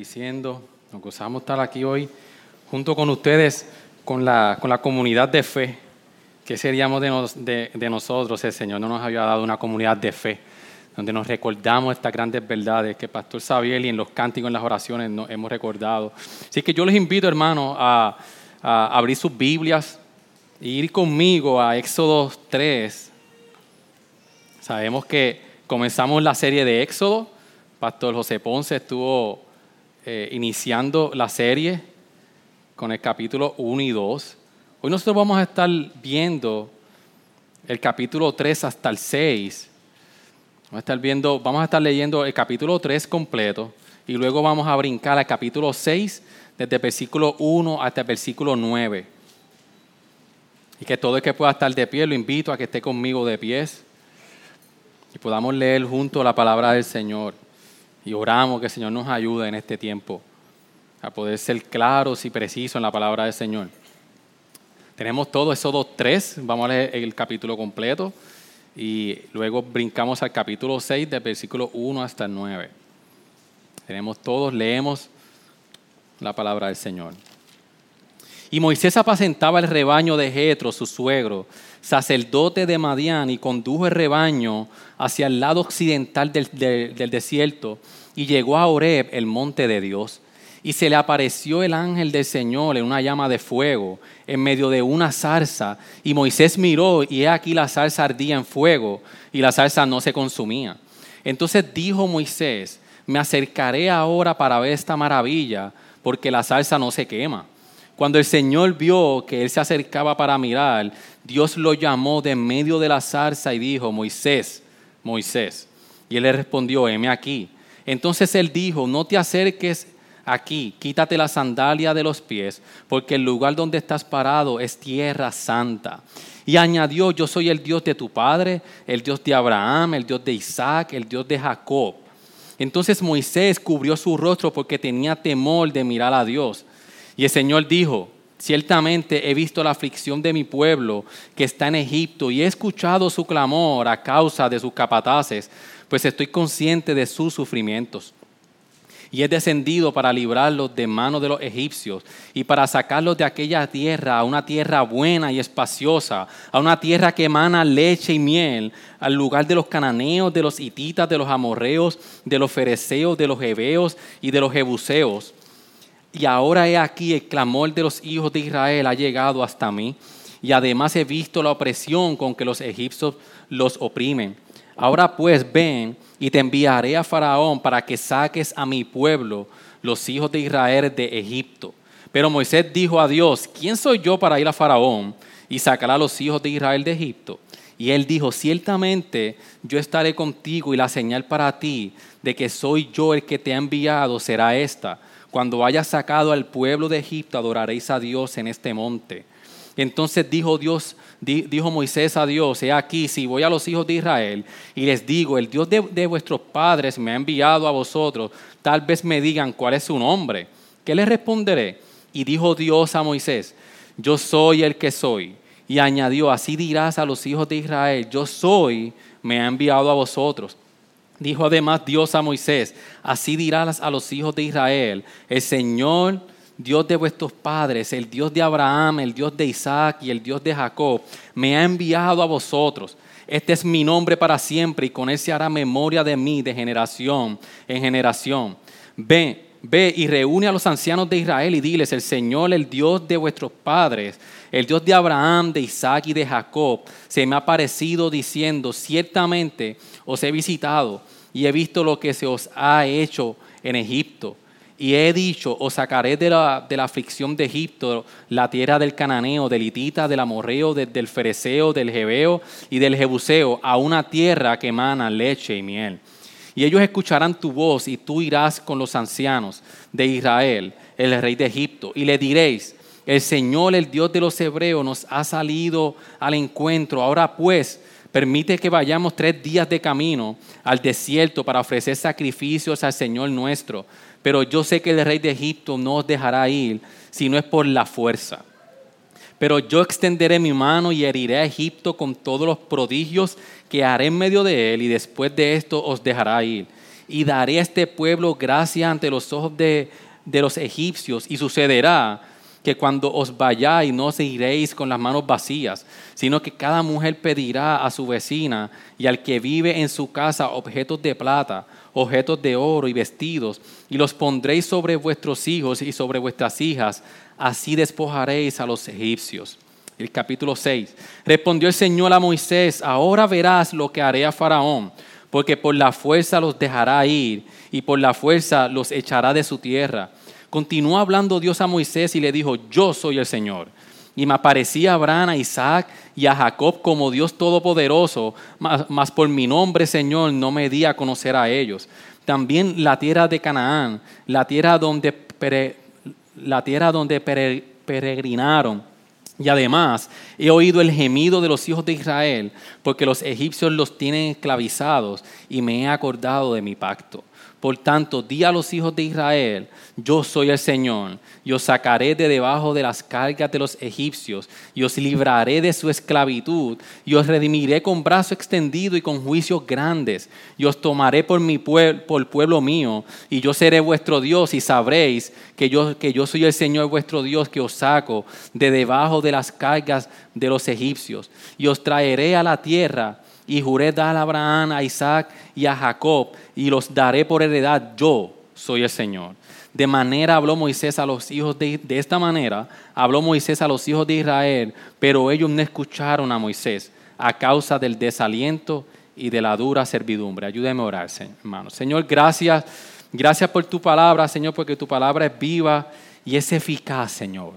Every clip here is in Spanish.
Bendiciendo. Nos gozamos estar aquí hoy junto con ustedes, con la, con la comunidad de fe. ¿Qué seríamos de, nos- de- de nosotros el Señor no nos había dado una comunidad de fe? Donde nos recordamos estas grandes verdades que Pastor Sabiel y en los cánticos, en las oraciones, nos hemos recordado. Así que yo les invito, hermanos, a, a abrir sus Biblias e ir conmigo a Éxodo 3. Sabemos que comenzamos la serie de Éxodo. Pastor José Ponce estuvo eh, iniciando la serie con el capítulo 1 y 2. Hoy nosotros vamos a estar viendo el capítulo 3 hasta el 6. Vamos a estar, viendo, vamos a estar leyendo el capítulo 3 completo y luego vamos a brincar al capítulo 6 desde versículo 1 hasta el versículo 9. Y que todo el que pueda estar de pie, lo invito a que esté conmigo de pies y podamos leer junto la palabra del Señor. Y oramos que el Señor nos ayude en este tiempo a poder ser claros y precisos en la palabra del Señor. Tenemos todo Éxodo 3, vamos a leer el capítulo completo y luego brincamos al capítulo 6 del versículo 1 hasta el 9. Tenemos todos, leemos la palabra del Señor. Y Moisés apacentaba el rebaño de Jetro, su suegro, sacerdote de Madián, y condujo el rebaño hacia el lado occidental del, del- desierto, y llegó a Horeb, el monte de Dios. Y se le apareció el ángel del Señor en una llama de fuego, en medio de una zarza. Y Moisés miró, y he aquí la zarza ardía en fuego, y la zarza no se consumía. Entonces dijo Moisés, me acercaré ahora para ver esta maravilla, porque la zarza no se quema. Cuando el Señor vio que él se acercaba para mirar, Dios lo llamó de medio de la zarza y dijo, Moisés, Moisés. Y él le respondió, heme aquí. Entonces él dijo, no te acerques aquí, quítate la sandalia de los pies, porque el lugar donde estás parado es tierra santa. Y añadió, yo soy el Dios de tu padre, el Dios de Abraham, el Dios de Isaac, el Dios de Jacob. Entonces Moisés cubrió su rostro porque tenía temor de mirar a Dios. Y el Señor dijo, ciertamente he visto la aflicción de mi pueblo que está en Egipto y he escuchado su clamor a causa de sus capataces, pues estoy consciente de sus sufrimientos. Y he descendido para librarlos de manos de los egipcios y para sacarlos de aquella tierra a una tierra buena y espaciosa, a una tierra que emana leche y miel, al lugar de los cananeos, de los hititas, de los amorreos, de los fereceos, de los heveos y de los jebuseos. Y ahora he aquí el clamor de los hijos de Israel ha llegado hasta mí. Y además he visto la opresión con que los egipcios los oprimen. Ahora pues ven y te enviaré a Faraón para que saques a mi pueblo, los hijos de Israel, de Egipto. Pero Moisés dijo a Dios, ¿quién soy yo para ir a Faraón y sacar a los hijos de Israel de Egipto? Y él dijo, ciertamente yo estaré contigo y la señal para ti de que soy yo el que te ha enviado será esta. Cuando hayas sacado al pueblo de Egipto, adoraréis a Dios en este monte. Entonces dijo Dios, di- dijo Moisés a Dios, he aquí, si voy a los hijos de Israel y les digo, el Dios de, de vuestros padres me ha enviado a vosotros, tal vez me digan cuál es su nombre. ¿Qué les responderé? Y dijo Dios a Moisés, yo soy el que soy. Y añadió, así dirás a los hijos de Israel, yo soy, me ha enviado a vosotros. Dijo además Dios a Moisés, así dirás a los hijos de Israel, el Señor, Dios de vuestros padres, el Dios de Abraham, el Dios de Isaac y el Dios de Jacob, me ha enviado a vosotros. Este es mi nombre para siempre y con él se hará memoria de mí de generación en generación. Ve, ve y reúne a los ancianos de Israel y diles, el Señor, el Dios de vuestros padres, el Dios de Abraham, de Isaac y de Jacob, se me ha parecido diciendo, ciertamente os he visitado y he visto lo que se os ha hecho en Egipto. Y he dicho, os sacaré de la, de la aflicción de Egipto, la tierra del cananeo, del hitita, del amorreo, de- del fereceo, del jebeo y del jebuseo, a una tierra que emana leche y miel. Y ellos escucharán tu voz y tú irás con los ancianos de Israel, el rey de Egipto, y le diréis, el Señor, el Dios de los hebreos, nos ha salido al encuentro. Ahora pues, permite que vayamos tres días de camino al desierto para ofrecer sacrificios al Señor nuestro. Pero yo sé que el rey de Egipto no os dejará ir si no es por la fuerza. Pero yo extenderé mi mano y heriré a Egipto con todos los prodigios que haré en medio de él, y después de esto os dejará ir. Y daré a este pueblo gracia ante los ojos de, de los egipcios, y sucederá que cuando os vayáis no os iréis con las manos vacías, sino que cada mujer pedirá a su vecina y al que vive en su casa objetos de plata, objetos de oro y vestidos, y los pondréis sobre vuestros hijos y sobre vuestras hijas, así despojaréis a los egipcios. El capítulo 6. Respondió el Señor a Moisés, ahora verás lo que haré a Faraón, porque por la fuerza los dejará ir y por la fuerza los echará de su tierra Continuó hablando Dios a Moisés y le dijo, yo soy el Señor. Y me aparecía a Abraham, a Isaac y a Jacob como Dios Todopoderoso, mas, por mi nombre, Señor, no me di a conocer a ellos. También la tierra de Canaán, la tierra donde, la tierra donde peregrinaron. Y además he oído el gemido de los hijos de Israel, porque los egipcios los tienen esclavizados, y me he acordado de mi pacto. Por tanto, di a los hijos de Israel, yo soy el Señor, y os sacaré de debajo de las cargas de los egipcios, y os libraré de su esclavitud, y os redimiré con brazo extendido y con juicios grandes, y os tomaré por mi pueblo, por pueblo mío, y yo seré vuestro Dios, y sabréis que yo, que yo soy el Señor vuestro Dios, que os saco de debajo de las cargas de los egipcios, y os traeré a la tierra y juré dar a Abraham, a Isaac y a Jacob, y los daré por heredad. Yo soy el Señor. De manera habló Moisés a los hijos de, de esta manera, habló Moisés a los hijos de Israel, pero ellos no escucharon a Moisés a causa del desaliento y de la dura servidumbre. Ayúdeme a orar, hermano. Señor, gracias. Gracias por tu palabra, Señor, porque tu palabra es viva y es eficaz, Señor.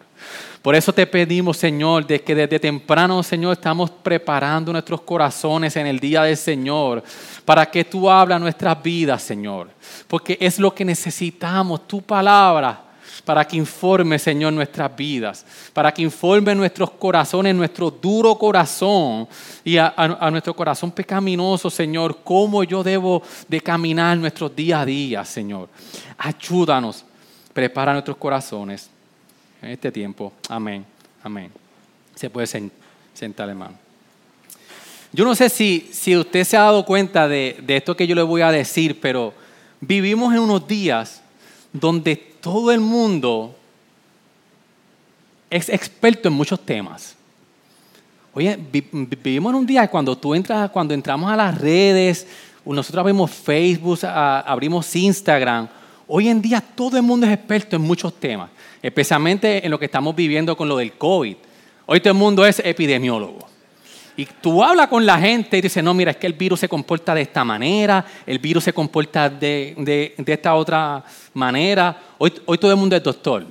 Por eso te pedimos, Señor, de que desde temprano, Señor, estamos preparando nuestros corazones en el día del Señor para que tú hablas nuestras vidas, Señor. Porque es lo que necesitamos, tu palabra, para que informe, Señor, nuestras vidas, para que informe nuestros corazones, nuestro duro corazón y a, nuestro corazón pecaminoso, Señor, cómo yo debo de caminar nuestros día a día, Señor. Ayúdanos, prepara nuestros corazones en este tiempo. Amén. Amén. Se puede sentar, hermano. Yo no sé si, si usted se ha dado cuenta de, de esto que yo le voy a decir, pero vivimos en unos días donde todo el mundo es experto en muchos temas. Oye, vivimos en un día cuando tú entras, cuando entramos a las redes, nosotros abrimos Facebook, abrimos Instagram. Hoy en día todo el mundo es experto en muchos temas especialmente en lo que estamos viviendo con lo del COVID. Hoy todo el mundo es epidemiólogo. Y tú hablas con la gente y dices, no, mira, es que el virus se comporta de esta manera, el virus se comporta de, de, esta otra manera. Hoy, hoy todo el mundo es doctor.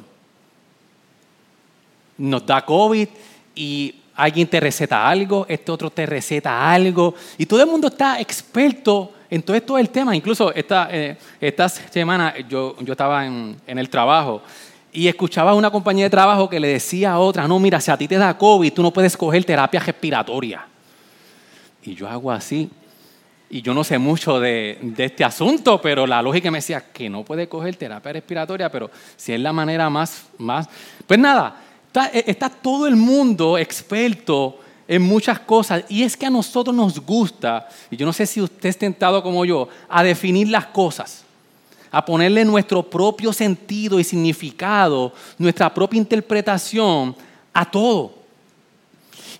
Nos da COVID y alguien te receta algo, este otro te receta algo, y todo el mundo está experto en todo del tema. Incluso esta, eh, esta semana yo, yo estaba en, en el trabajo y escuchaba a una compañía de trabajo que le decía a otra, no, mira, si a ti te da COVID, tú no puedes coger terapia respiratoria. Y yo hago así. Y yo no sé mucho de, este asunto, pero la lógica me decía que no puede coger terapia respiratoria, pero si es la manera más... más pues nada, está, está todo el mundo experto en muchas cosas. Y es que a nosotros nos gusta, y yo no sé si usted es tentado como yo, a definir las cosas a ponerle nuestro propio sentido y significado, nuestra propia interpretación a todo.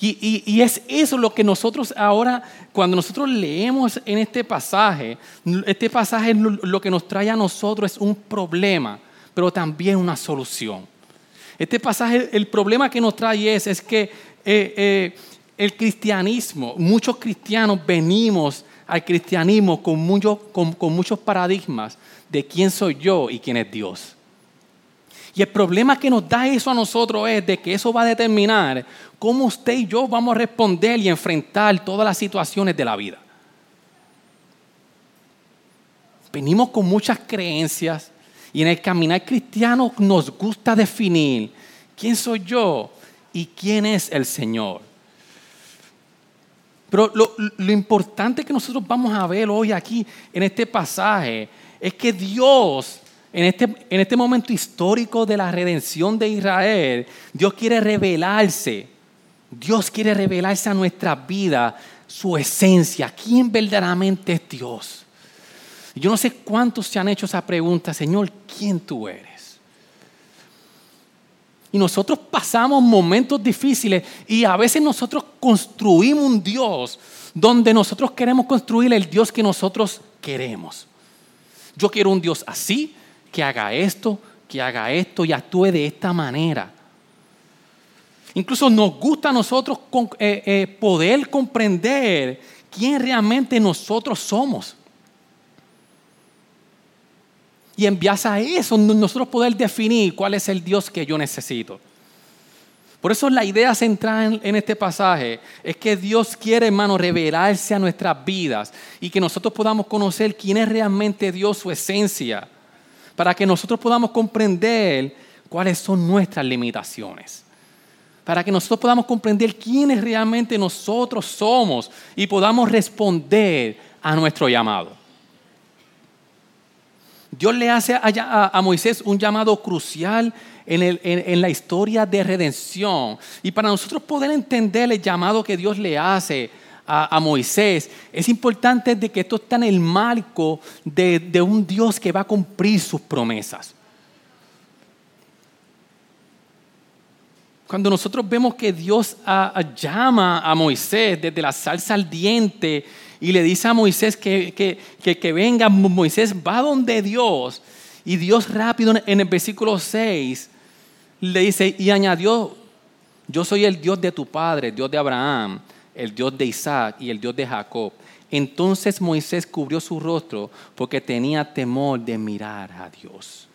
Y, es eso lo que nosotros ahora, cuando nosotros leemos en este pasaje, este pasaje lo, que nos trae a nosotros es un problema, pero también una solución. Este pasaje, el problema que nos trae es, es que eh, eh, el cristianismo, muchos cristianos venimos al cristianismo con, muchos paradigmas de quién soy yo y quién es Dios. Y el problema que nos da eso a nosotros es de que eso va a determinar cómo usted y yo vamos a responder y enfrentar todas las situaciones de la vida. venimos con muchas creencias y en el caminar cristiano nos gusta definir quién soy yo y quién es el Señor. Pero lo, importante que nosotros vamos a ver hoy aquí en este pasaje es que Dios, en este, en este momento histórico de la redención de Israel, Dios quiere revelarse. Dios quiere revelarse a nuestra vida su esencia, quién verdaderamente es Dios. Yo no sé cuántos se han hecho esa pregunta, Señor, ¿quién tú eres? Y nosotros pasamos momentos difíciles y a veces nosotros construimos un Dios donde nosotros queremos construir el Dios que nosotros queremos. Yo quiero un Dios así, que haga esto, que haga esto y actúe de esta manera. Incluso nos gusta a nosotros eh, eh, poder comprender quién realmente nosotros somos. Y en base a eso nosotros poder definir cuál es el Dios que yo necesito. Por eso la idea central en este pasaje es que Dios quiere, hermano, revelarse a nuestras vidas y que nosotros podamos conocer quién es realmente Dios, su esencia, para que nosotros podamos comprender cuáles son nuestras limitaciones, para que nosotros podamos comprender quiénes realmente nosotros somos y podamos responder a nuestro llamado. Dios le hace a, Moisés un llamado crucial en, la historia de redención. Y para nosotros poder entender el llamado que Dios le hace a, Moisés, es importante de que esto está en el marco de, de un Dios que va a cumplir sus promesas. Cuando nosotros vemos que Dios llama a Moisés desde la salsa al diente y le dice a Moisés que, que, venga, Moisés va donde Dios. Y Dios rápido en el versículo 6 le dice, y añadió, yo soy el Dios de tu padre, Dios de Abraham, el Dios de Isaac y el Dios de Jacob. Entonces Moisés cubrió su rostro porque tenía temor de mirar a Dios.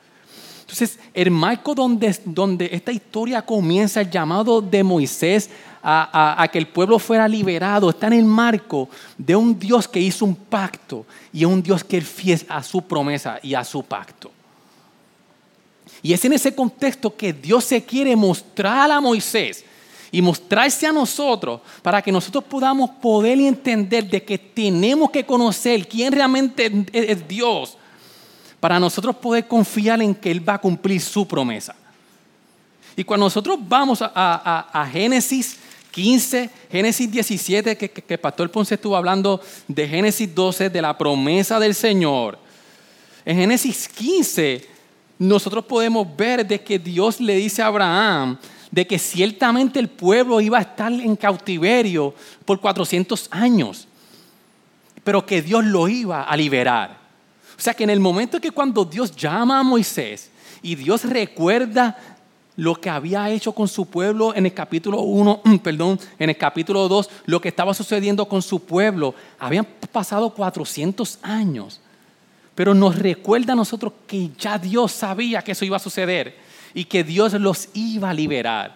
Entonces, el marco donde, donde esta historia comienza, el llamado de Moisés a, que el pueblo fuera liberado, está en el marco de un Dios que hizo un pacto y un Dios que es fiel a su promesa y a su pacto. Y es en ese contexto que Dios se quiere mostrar a Moisés y mostrarse a nosotros para que nosotros podamos poder entender de que tenemos que conocer quién realmente es Dios para nosotros poder confiar en que Él va a cumplir su promesa. Y cuando nosotros vamos a Génesis 15, Génesis 17, que, que, Pastor Ponce estuvo hablando de Génesis 12, de la promesa del Señor. En Génesis 15, nosotros podemos ver de que Dios le dice a Abraham de que ciertamente el pueblo iba a estar en cautiverio por 400 años, pero que Dios lo iba a liberar. O sea que en el momento que cuando Dios llama a Moisés y Dios recuerda lo que había hecho con su pueblo en el capítulo 1, perdón, en el capítulo 2, lo que estaba sucediendo con su pueblo. Habían pasado 400 años, pero nos recuerda a nosotros que ya Dios sabía que eso iba a suceder y que Dios los iba a liberar.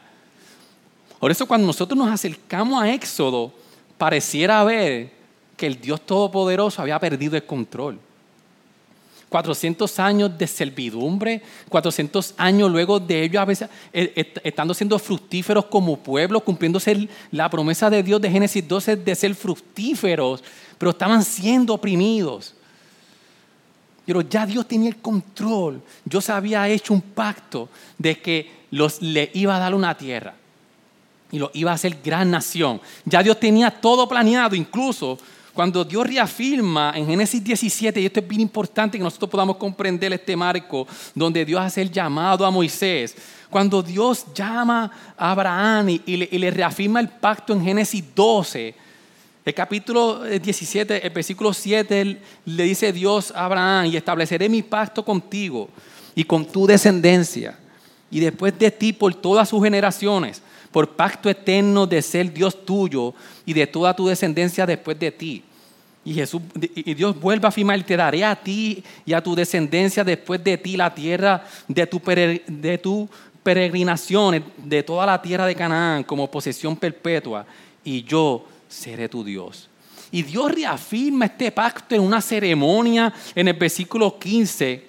Por eso cuando nosotros nos acercamos a Éxodo, pareciera ver que el Dios Todopoderoso había perdido el control. 400 años de servidumbre, 400 años luego de ellos a veces eh, estando siendo fructíferos como pueblo, cumpliéndose la promesa de Dios de Génesis 12 de ser fructíferos, pero estaban siendo oprimidos. Pero ya Dios tenía el control. Dios había hecho un pacto de que los, le iba a dar una tierra y lo iba a hacer gran nación. Ya Dios tenía todo planeado, incluso cuando Dios reafirma en Génesis 17, y esto es bien importante que nosotros podamos comprender este marco, donde Dios hace el llamado a Moisés, cuando Dios llama a Abraham y, le, reafirma el pacto en Génesis 12, el capítulo 17, el versículo 7, le dice Dios a Abraham, y estableceré mi pacto contigo y con tu descendencia, y después de ti por todas sus generaciones, por pacto eterno de ser Dios tuyo y de toda tu descendencia después de ti. Y, Jesús, y Dios vuelve a afirmar, te daré a ti y a tu descendencia después de ti la tierra de tu, de tu peregrinación, de toda la tierra de Canaán como posesión perpetua, y yo seré tu Dios. Y Dios reafirma este pacto en una ceremonia en el versículo 15.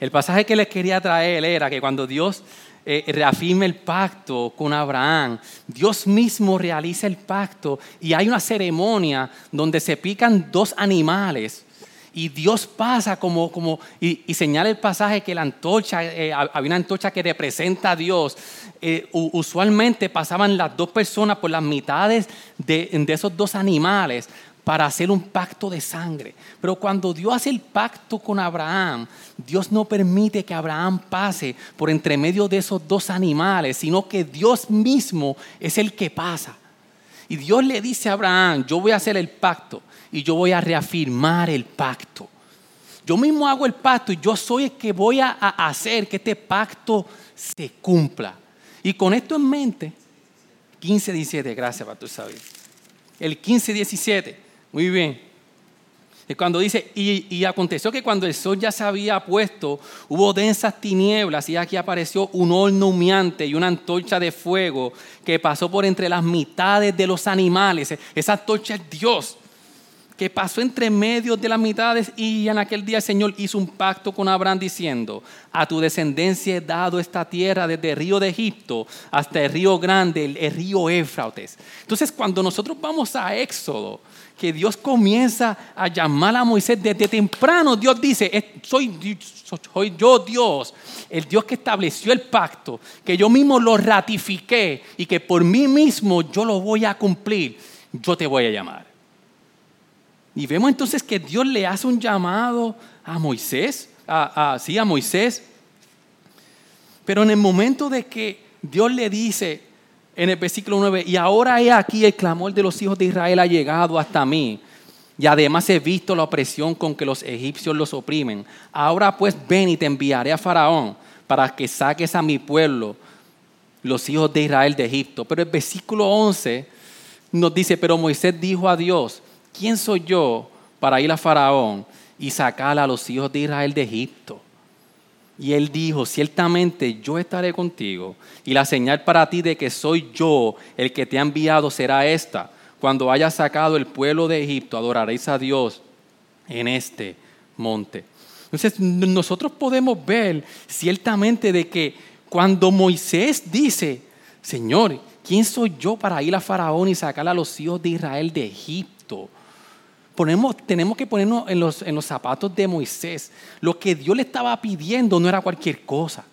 El pasaje que les quería traer era que cuando Dios eh, reafirma el pacto con Abraham, Dios mismo realiza el pacto y hay una ceremonia donde se pican dos animales y Dios pasa como, como y, señala el pasaje que la antorcha, eh, había una antorcha que representa a Dios. Eh, usualmente pasaban las dos personas por las mitades de, de esos dos animales para hacer un pacto de sangre. Pero cuando Dios hace el pacto con Abraham, Dios no permite que Abraham pase por entre medio de esos dos animales, sino que Dios mismo es el que pasa. Y Dios le dice a Abraham, yo voy a hacer el pacto y yo voy a reafirmar el pacto. Yo mismo hago el pacto y yo soy el que voy a, hacer que este pacto se cumpla. Y con esto en mente, 15, 17, gracias, Pastor Sabio. El 15, 17, muy bien. Y cuando dice, y, y, aconteció que cuando el sol ya se había puesto, hubo densas tinieblas y aquí apareció un horno humeante y una antorcha de fuego que pasó por entre las mitades de los animales. Esa antorcha es Dios que pasó entre medio de las mitades y en aquel día el Señor hizo un pacto con Abraham diciendo, a tu descendencia he dado esta tierra desde el río de Egipto hasta el río grande, el, río Éfrates. Entonces cuando nosotros vamos a Éxodo, que Dios comienza a llamar a Moisés desde temprano, Dios dice, soy, soy yo Dios, el Dios que estableció el pacto, que yo mismo lo ratifiqué y que por mí mismo yo lo voy a cumplir, yo te voy a llamar. Y vemos entonces que Dios le hace un llamado a Moisés, a, sí, a Moisés. Pero en el momento de que Dios le dice en el versículo 9, y ahora he aquí el clamor de los hijos de Israel ha llegado hasta mí. Y además he visto la opresión con que los egipcios los oprimen. Ahora pues ven y te enviaré a Faraón para que saques a mi pueblo, los hijos de Israel de Egipto. Pero el versículo 11 nos dice, pero Moisés dijo a Dios, ¿quién soy yo para ir a Faraón y sacar a los hijos de Israel de Egipto? Y él dijo, ciertamente yo estaré contigo y la señal para ti de que soy yo el que te ha enviado será esta. Cuando hayas sacado el pueblo de Egipto, adoraréis a Dios en este monte. Entonces nosotros podemos ver ciertamente de que cuando Moisés dice, Señor, ¿quién soy yo para ir a Faraón y sacar a los hijos de Israel de Egipto? Tenemos que ponernos en los, zapatos de Moisés. Lo que Dios le estaba pidiendo no era cualquier cosa.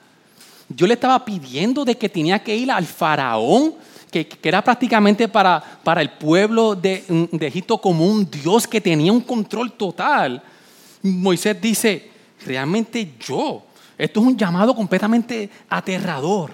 Dios le estaba pidiendo de que tenía que ir al faraón, que, era prácticamente para, el pueblo de, Egipto como un Dios que tenía un control total. Moisés dice, realmente yo, esto es un llamado completamente aterrador.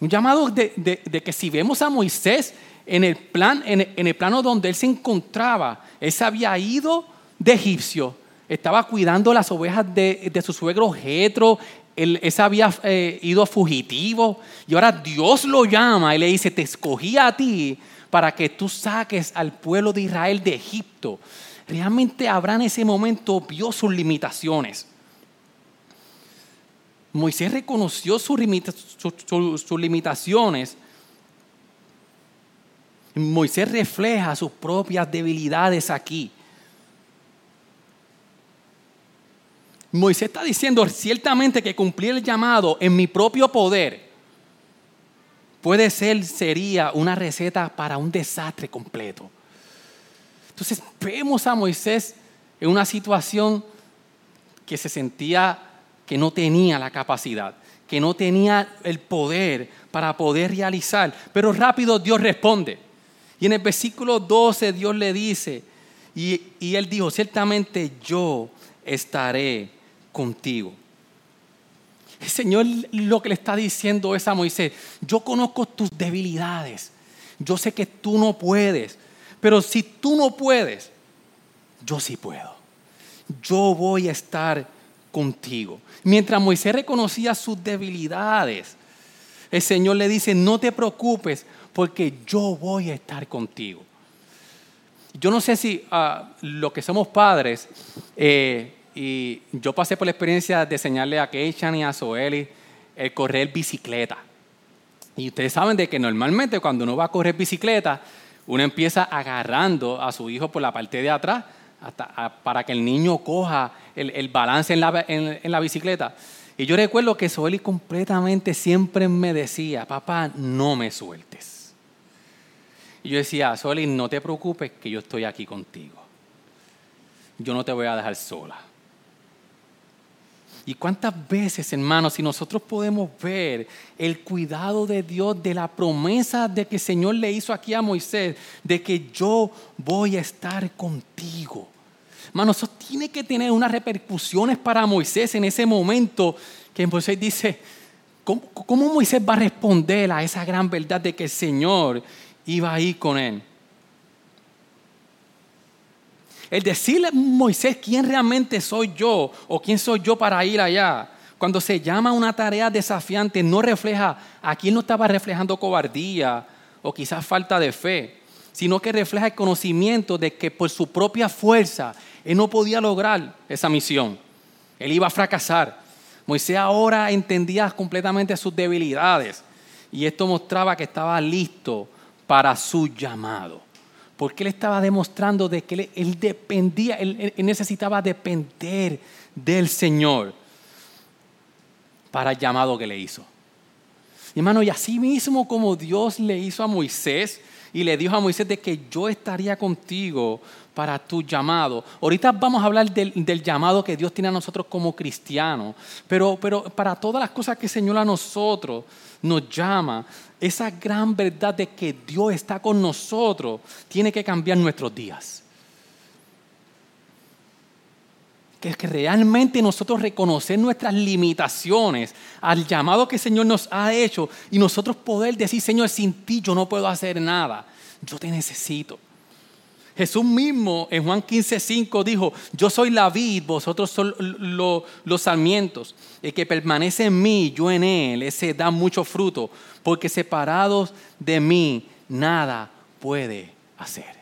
Un llamado de que si vemos a Moisés en el, plan, en, el plano donde él se encontraba, él se había ido de egipcio, estaba cuidando las ovejas de, su suegro Jetro, él, se había eh, ido fugitivo y ahora Dios lo llama y le dice, te escogí a ti para que tú saques al pueblo de Israel de Egipto. Realmente Abraham en ese momento vio sus limitaciones. Moisés reconoció sus limitaciones Moisés refleja sus propias debilidades aquí. Moisés está diciendo ciertamente que cumplir el llamado en mi propio poder puede ser, sería una receta para un desastre completo. Entonces vemos a Moisés en una situación que se sentía que no tenía la capacidad, que no tenía el poder para poder realizar. Pero rápido Dios responde. Y en el versículo 12 Dios le dice, y, él dijo, ciertamente yo estaré contigo. El Señor lo que le está diciendo es a Moisés, yo conozco tus debilidades, yo sé que tú no puedes, pero si tú no puedes, yo sí puedo. Yo voy a estar contigo. Mientras Moisés reconocía sus debilidades, el Señor le dice, no te preocupes porque yo voy a estar contigo. Yo no sé si uh, los que somos padres, eh, y yo pasé por la experiencia de enseñarle a Keishan y a Zoeli el correr bicicleta. Y ustedes saben de que normalmente cuando uno va a correr bicicleta, uno empieza agarrando a su hijo por la parte de atrás hasta, para que el niño coja el, balance en la, en la, bicicleta. Y yo recuerdo que Soeli completamente siempre me decía, papá, no me sueltes. Y yo decía, Soeli, no te preocupes que yo estoy aquí contigo. Yo no te voy a dejar sola. Y cuántas veces, hermanos, si nosotros podemos ver el cuidado de Dios, de la promesa de que el Señor le hizo aquí a Moisés, de que yo voy a estar contigo. Hermanos, eso tiene que tener unas repercusiones para Moisés en ese momento que Moisés dice, ¿cómo, ¿cómo, Moisés va a responder a esa gran verdad de que el Señor iba a ir con él? El decirle a Moisés quién realmente soy yo o quién soy yo para ir allá, cuando se llama una tarea desafiante, no refleja, aquí no estaba reflejando cobardía o quizás falta de fe, sino que refleja el conocimiento de que por su propia fuerza él no podía lograr esa misión. Él iba a fracasar. Moisés ahora entendía completamente sus debilidades y esto mostraba que estaba listo para su llamado porque él estaba demostrando de que él, dependía, él, necesitaba depender del Señor para el llamado que le hizo. hermano, y así mismo como Dios le hizo a Moisés y le dijo a Moisés de que yo estaría contigo para tu llamado. Ahorita vamos a hablar del, llamado que Dios tiene a nosotros como cristianos, pero, pero para todas las cosas que el Señor a nosotros nos llama, esa gran verdad de que Dios está con nosotros tiene que cambiar nuestros días. Que es que realmente nosotros reconocer nuestras limitaciones al llamado que el Señor nos ha hecho y nosotros poder decir, Señor, sin ti yo no puedo hacer nada. Yo te necesito. Jesús mismo en Juan 15, 5 dijo, yo soy la vid, vosotros son los sarmientos. El que permanece en mí, yo en él, ese da mucho fruto, porque separados de mí nada puede hacer.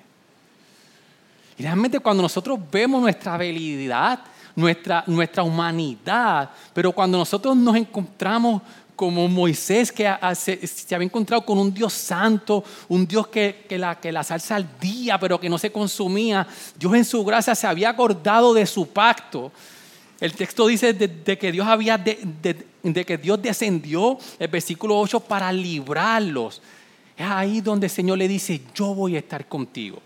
Y realmente cuando nosotros vemos nuestra habilidad, nuestra, nuestra humanidad, pero cuando nosotros nos encontramos como Moisés que se, había encontrado con un Dios santo, un Dios que, la, que la salsa pero que no se consumía. Dios en su gracia se había acordado de su pacto. El texto dice de, que Dios había de, que Dios descendió, el versículo 8, para librarlos. Es ahí donde el Señor le dice, yo voy a estar contigo.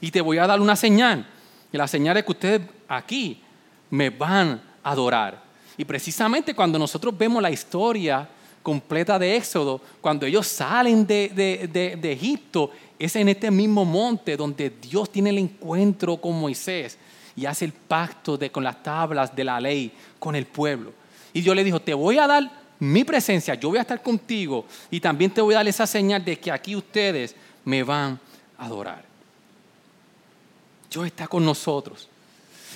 Y te voy a dar una señal. Y la señal es que ustedes aquí me van a adorar. Y precisamente cuando nosotros vemos la historia completa de Éxodo, cuando ellos salen de, Egipto, es en este mismo monte donde Dios tiene el encuentro con Moisés y hace el pacto de, con las tablas de la ley con el pueblo. Y Dios le dijo, te voy a dar mi presencia, yo voy a estar contigo y también te voy a dar esa señal de que aquí ustedes me van a adorar. Dios está con nosotros.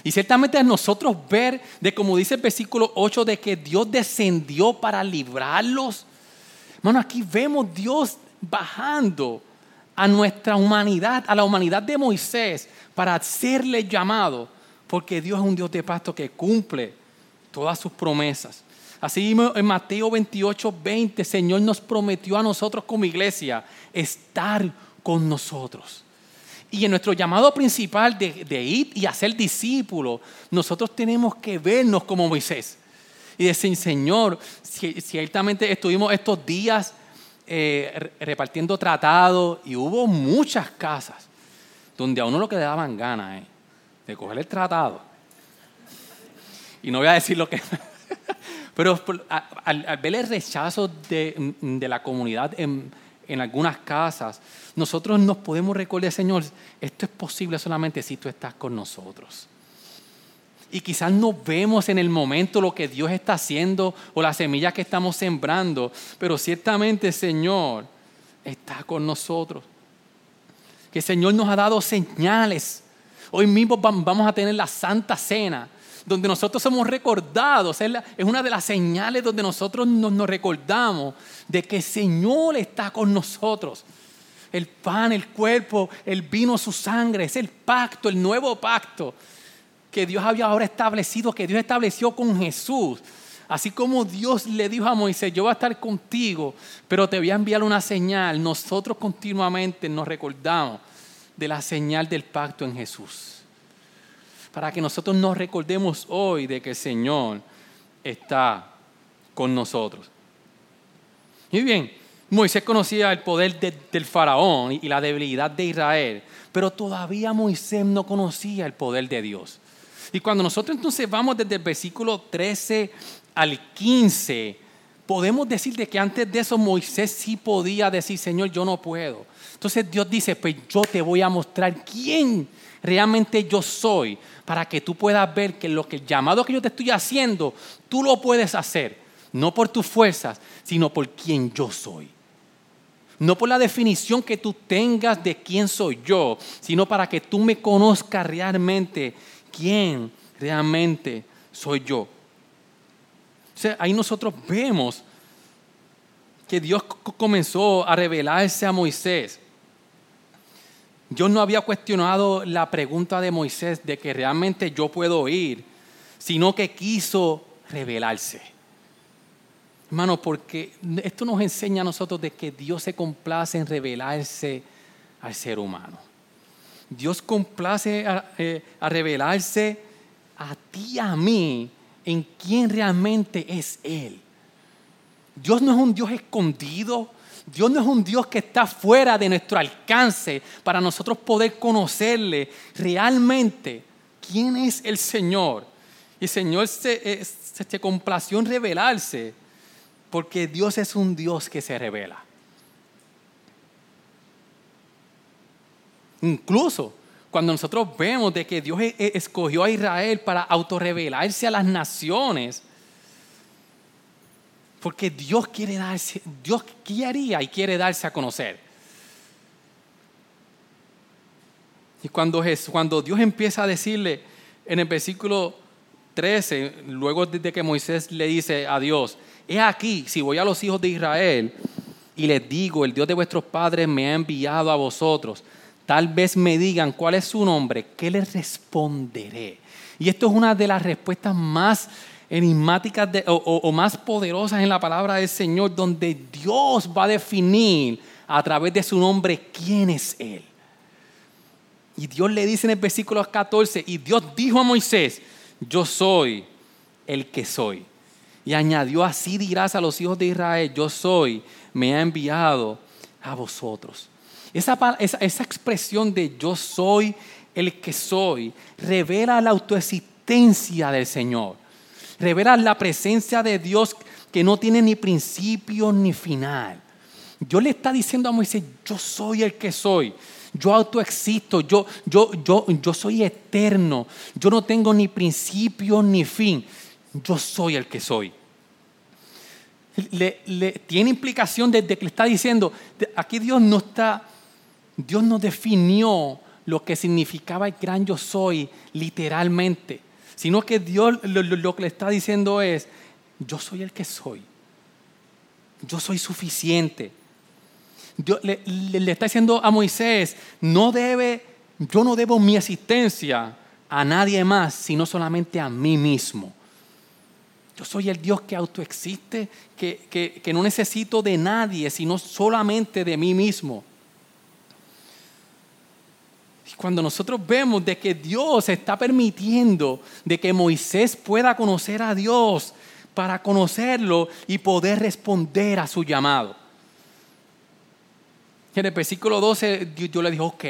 Y ciertamente a nosotros ver de como dice el versículo 8 de que Dios descendió para librarlos. Hermano, aquí vemos Dios bajando a nuestra humanidad, a la humanidad de Moisés, para hacerle llamado, porque Dios es un Dios de pacto que cumple todas sus promesas. Así en Mateo 28, 20, Señor nos prometió a nosotros como iglesia estar con nosotros. Y en nuestro llamado principal de, ir y hacer discípulos, nosotros tenemos que vernos como Moisés. Y decir, Señor, ciertamente estuvimos estos días eh, repartiendo tratados y hubo muchas casas donde a uno lo que le daban ganas de coger el tratado. Y no voy a decir lo que... Pero al, ver el rechazo de, de la comunidad en, en algunas casas, nosotros nos podemos recordar, Señor, esto es posible solamente si tú estás con nosotros. Y quizás no vemos en el momento lo que Dios está haciendo o las semillas que estamos sembrando, pero ciertamente, Señor, está con nosotros. Que el Señor nos ha dado señales. Hoy mismo vamos a tener la Santa Cena donde nosotros somos recordados. Es una de las señales donde nosotros nos, nos recordamos de que el Señor está con nosotros. El pan, el cuerpo, el vino, su sangre, es el pacto, el nuevo pacto que Dios había ahora establecido, que Dios estableció con Jesús Así como Dios le dijo a Moisés, yo voy a estar contigo, pero te voy a enviar una señal, nosotros continuamente nos recordamos de la señal del pacto en Jesús. Para que nosotros nos recordemos hoy de que el Señor está con nosotros. Muy bien, Moisés conocía el poder del faraón y la debilidad de Israel, pero todavía Moisés no conocía el poder de Dios. Y cuando nosotros entonces vamos desde el versículo 13 al 15, podemos decir de que antes de eso Moisés sí podía decir, Señor, yo no puedo. Entonces Dios dice, pues yo te voy a mostrar quién realmente yo soy, para que tú puedas ver que lo que el llamado que yo te estoy haciendo, tú lo puedes hacer, no por tus fuerzas, sino por quien yo soy. No por la definición que tú tengas de quién soy yo, sino para que tú me conozcas realmente quién realmente soy yo. O sea, ahí nosotros vemos que Dios comenzó a revelarse a Moisés. Dios no había cuestionado la pregunta de Moisés de que realmente yo puedo ir, sino que quiso revelarse. Hermano, porque esto nos enseña a nosotros de que Dios se complace en revelarse al ser humano. Dios complace a, eh, a revelarse a ti y a mí en quién realmente es Él. Dios no es un Dios escondido. Dios no es un Dios que está fuera de nuestro alcance para nosotros poder conocerle realmente quién es el Señor. Y el Señor se, se, se complació en revelarse porque Dios es un Dios que se revela. Incluso cuando nosotros vemos de que Dios e, e, escogió a Israel para autorrevelarse a las naciones, porque Dios quiere darse, Dios y quiere darse a conocer. Y cuando, cuando Dios empieza a decirle en el versículo 13, luego de que Moisés le dice a Dios, he aquí, si voy a los hijos de Israel y les digo, el Dios de vuestros padres me ha enviado a vosotros, tal vez me digan cuál es su nombre, ¿qué les responderé? Y esto es una de las respuestas más enigmáticas o, más poderosas en la palabra del Señor, donde Dios va a definir a través de su nombre quién es Él. Y Dios le dice en el versículo 14, y Dios dijo a Moisés, yo soy el que soy. Y añadió, así dirás a los hijos de Israel, yo soy, me ha enviado a vosotros. Esa, esa, expresión de yo soy el que soy revela la autoexistencia del Señor. Revela la presencia de Dios que no tiene ni principio ni final. Dios le está diciendo a Moisés, yo soy el que soy. Yo autoexisto, yo, yo, yo, yo soy eterno. Yo no tengo ni principio ni fin. Yo soy el que soy le, tiene implicación desde que le está diciendo, aquí Dios no está, Dios no definió lo que significaba el gran yo soy literalmente, sino que Dios lo, que le está diciendo es, yo soy el que soy, yo soy suficiente. le, le, está diciendo a Moisés, no debe, yo no debo mi existencia a nadie más, sino solamente a mí mismo. Yo soy el Dios que autoexiste, que, que, que no necesito de nadie, sino solamente de mí mismo. Cuando nosotros vemos de que Dios está permitiendo de que Moisés pueda conocer a Dios para conocerlo y poder responder a su llamado. En el versículo 12 yo le dije, ok,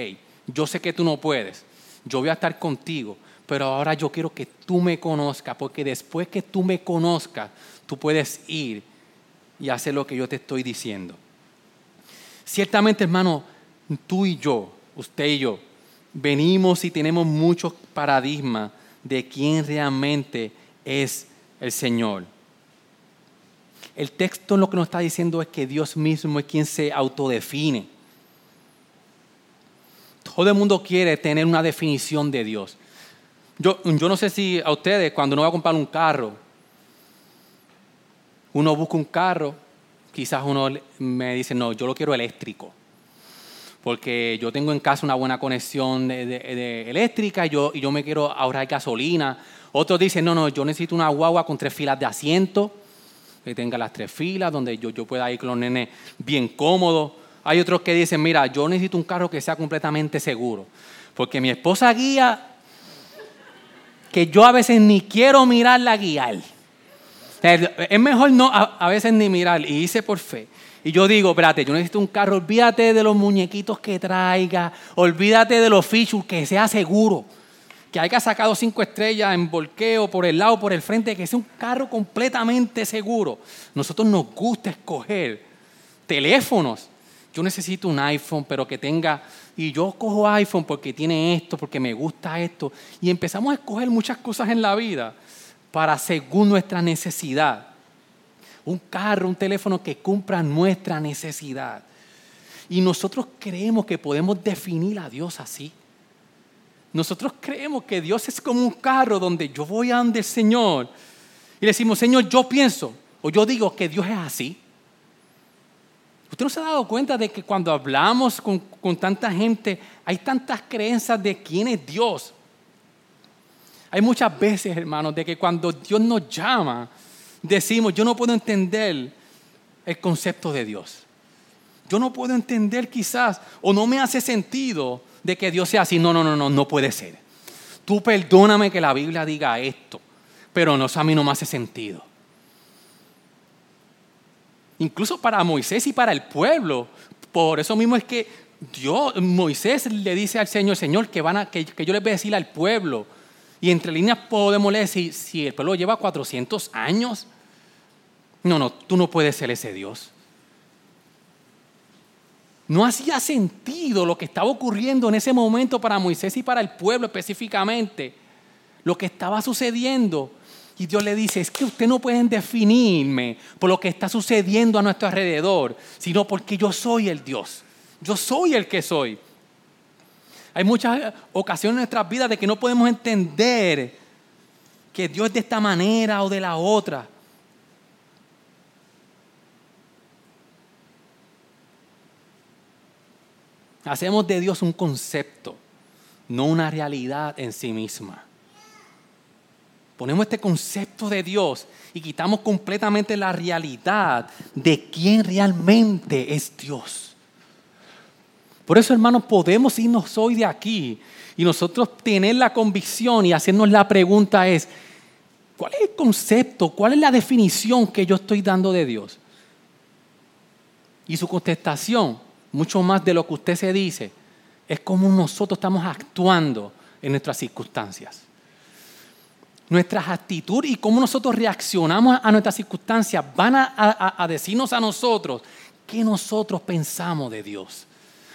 yo sé que tú no puedes, yo voy a estar contigo, pero ahora yo quiero que tú me conozcas, porque después que tú me conozcas, tú puedes ir y hacer lo que yo te estoy diciendo. Ciertamente, hermano, tú y yo, usted y yo, venimos y tenemos muchos paradigmas de quién realmente es el Señor. El texto lo que nos está diciendo es que Dios mismo es quien se autodefine. Todo el mundo quiere tener una definición de Dios. Yo, no sé si a ustedes, cuando uno va a comprar un carro, uno busca un carro, quizás uno me dice, no, yo lo quiero eléctrico. Porque yo tengo en casa una buena conexión eléctrica y yo, y yo me quiero ahorrar gasolina. Otros dicen, no, no, yo necesito una guagua con tres filas de asiento, que tenga las tres filas, donde yo, yo pueda ir con los nenes bien cómodos. Hay otros que dicen, mira, yo necesito un carro que sea completamente seguro, porque mi esposa guía que yo a veces ni quiero mirarla guiar. Es mejor no a, a veces ni mirar, y hice por fe. Y yo digo, espérate, yo necesito un carro, olvídate de los muñequitos que traiga, olvídate de los features, que sea seguro. Que haya sacado cinco estrellas en volqueo por el lado, por el frente, que sea un carro completamente seguro. Nosotros nos gusta escoger teléfonos. Yo necesito un iPhone, pero que tenga, y yo cojo iPhone porque tiene esto, porque me gusta esto. Y empezamos a escoger muchas cosas en la vida para según nuestra necesidad un carro, un teléfono que cumpla nuestra necesidad. Y nosotros creemos que podemos definir a Dios así. Nosotros creemos que Dios es como un carro donde yo voy a donde el Señor y le decimos, Señor, yo pienso o yo digo que Dios es así. ¿Usted no se ha dado cuenta de que cuando hablamos con, con tanta gente hay tantas creencias de quién es Dios? Hay muchas veces, hermanos, de que cuando Dios nos llama, decimos, yo no puedo entender el concepto de Dios. Yo no puedo entender quizás, o no me hace sentido de que Dios sea así. No, no, no, no, no puede ser. Tú perdóname que la Biblia diga esto, pero no, a mí no me hace sentido. Incluso para Moisés y para el pueblo. Por eso mismo es que Dios, Moisés le dice al Señor, Señor, que, van a, que, que yo les voy a decir al pueblo y entre líneas podemos leer si, si el pueblo lleva 400 años. No, no, tú no puedes ser ese Dios. No hacía sentido lo que estaba ocurriendo en ese momento para Moisés y para el pueblo específicamente. Lo que estaba sucediendo. Y Dios le dice, es que ustedes no pueden definirme por lo que está sucediendo a nuestro alrededor, sino porque yo soy el Dios. Yo soy el que soy. Hay muchas ocasiones en nuestras vidas de que no podemos entender que Dios es de esta manera o de la otra. Hacemos de Dios un concepto, no una realidad en sí misma. Ponemos este concepto de Dios y quitamos completamente la realidad de quién realmente es Dios. Por eso, hermanos, podemos irnos hoy de aquí y nosotros tener la convicción y hacernos la pregunta es, ¿cuál es el concepto, cuál es la definición que yo estoy dando de Dios? Y su contestación, mucho más de lo que usted se dice, es cómo nosotros estamos actuando en nuestras circunstancias. Nuestras actitudes y cómo nosotros reaccionamos a nuestras circunstancias van a, a decirnos a nosotros qué nosotros pensamos de Dios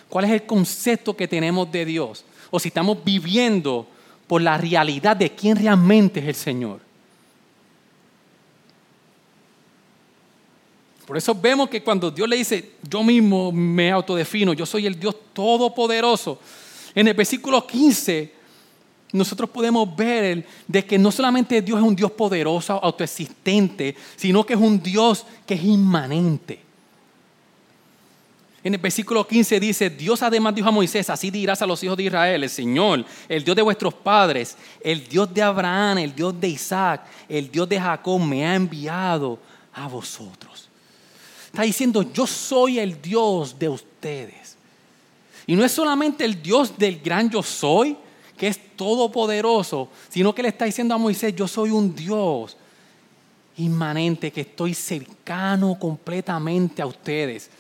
cuál es el concepto que tenemos de Dios, o si estamos viviendo por la realidad de quién realmente es el Señor. Por eso vemos que cuando Dios le dice, yo mismo me autodefino, yo soy el Dios todopoderoso, en el versículo 15 nosotros podemos ver de que no solamente Dios es un Dios poderoso, autoexistente, sino que es un Dios que es inmanente. En el versículo 15 dice, Dios además dijo a Moisés, así dirás a los hijos de Israel, el Señor, el Dios de vuestros padres, el Dios de Abraham, el Dios de Isaac, el Dios de Jacob, me ha enviado a vosotros. Está diciendo, yo soy el Dios de ustedes. Y no es solamente el Dios del gran yo soy, que es todopoderoso, sino que le está diciendo a Moisés, yo soy un Dios inmanente, que estoy cercano completamente a ustedes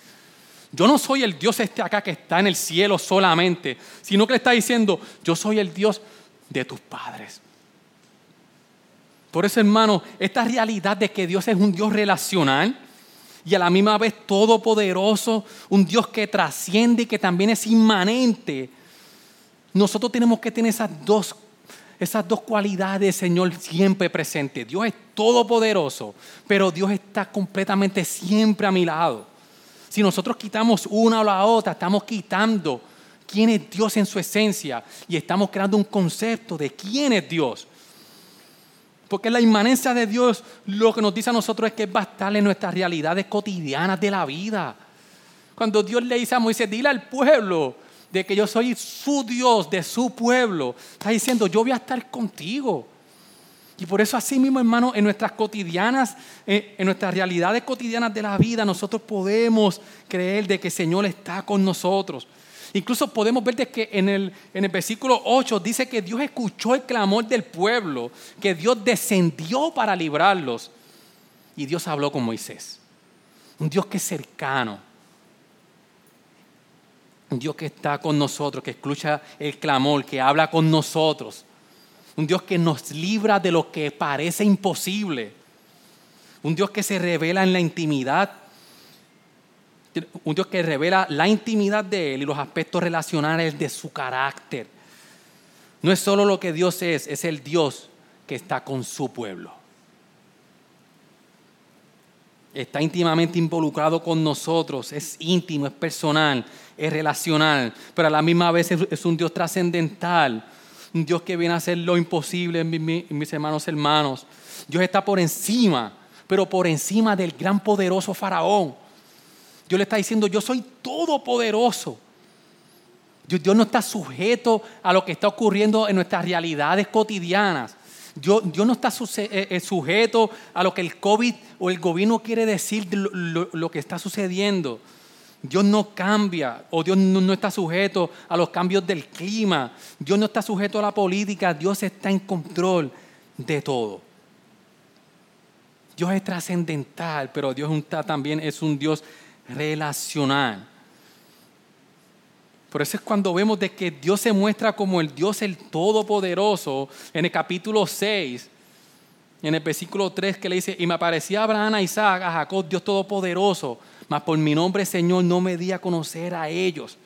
yo no soy el Dios este acá que está en el cielo solamente, sino que le está diciendo, yo soy el Dios de tus padres. Por eso, hermano, esta realidad de que Dios es un Dios relacional y a la misma vez todopoderoso, un Dios que trasciende y que también es inmanente, nosotros tenemos que tener esas dos, esas dos cualidades, Señor, siempre presentes. Dios es todopoderoso, pero Dios está completamente siempre a mi lado. Si nosotros quitamos una o la otra, estamos quitando quién es Dios en su esencia y estamos creando un concepto de quién es Dios. Porque la inmanencia de Dios lo que nos dice a nosotros es que va a estar en nuestras realidades cotidianas de la vida. Cuando Dios le dice a Moisés, dile al pueblo de que yo soy su Dios, de su pueblo. Está diciendo, yo voy a estar contigo. Y por eso así mismo, hermano, en nuestras cotidianas, eh, en nuestras realidades cotidianas de la vida, nosotros podemos creer de que el Señor está con nosotros. Incluso podemos ver de que en el, en el versículo 8 dice que Dios escuchó el clamor del pueblo, que Dios descendió para librarlos. Y Dios habló con Moisés. Un Dios que es cercano. Un Dios que está con nosotros, que escucha el clamor, que habla con nosotros. Un Dios que nos libra de lo que parece imposible. Un Dios que se revela en la intimidad. Un Dios que revela la intimidad de Él y los aspectos relacionales de su carácter. No es solo lo que Dios es, es el Dios que está con su pueblo. Está íntimamente involucrado con nosotros, es íntimo, es personal, es relacional, pero a la misma vez es un Dios trascendental Dios que viene a hacer lo imposible, mis hermanos hermanos. Dios está por encima, pero por encima del gran poderoso faraón. Dios le está diciendo, yo soy todopoderoso. Dios no está sujeto a lo que está ocurriendo en nuestras realidades cotidianas. Dios, no está eh, eh, sujeto a lo que el COVID o el gobierno quiere decir lo que está sucediendo. Dios no cambia o Dios no, está sujeto a los cambios del clima. Dios no está sujeto a la política. Dios está en control de todo. Dios es trascendental, pero Dios también es un Dios relacional. Por eso es cuando vemos de que Dios se muestra como el Dios el Todopoderoso en el capítulo 6, en el versículo 3 que le dice, y me aparecía Abraham, a Isaac, a Jacob, Dios Todopoderoso mas por mi nombre, Señor, no me di a conocer a ellos.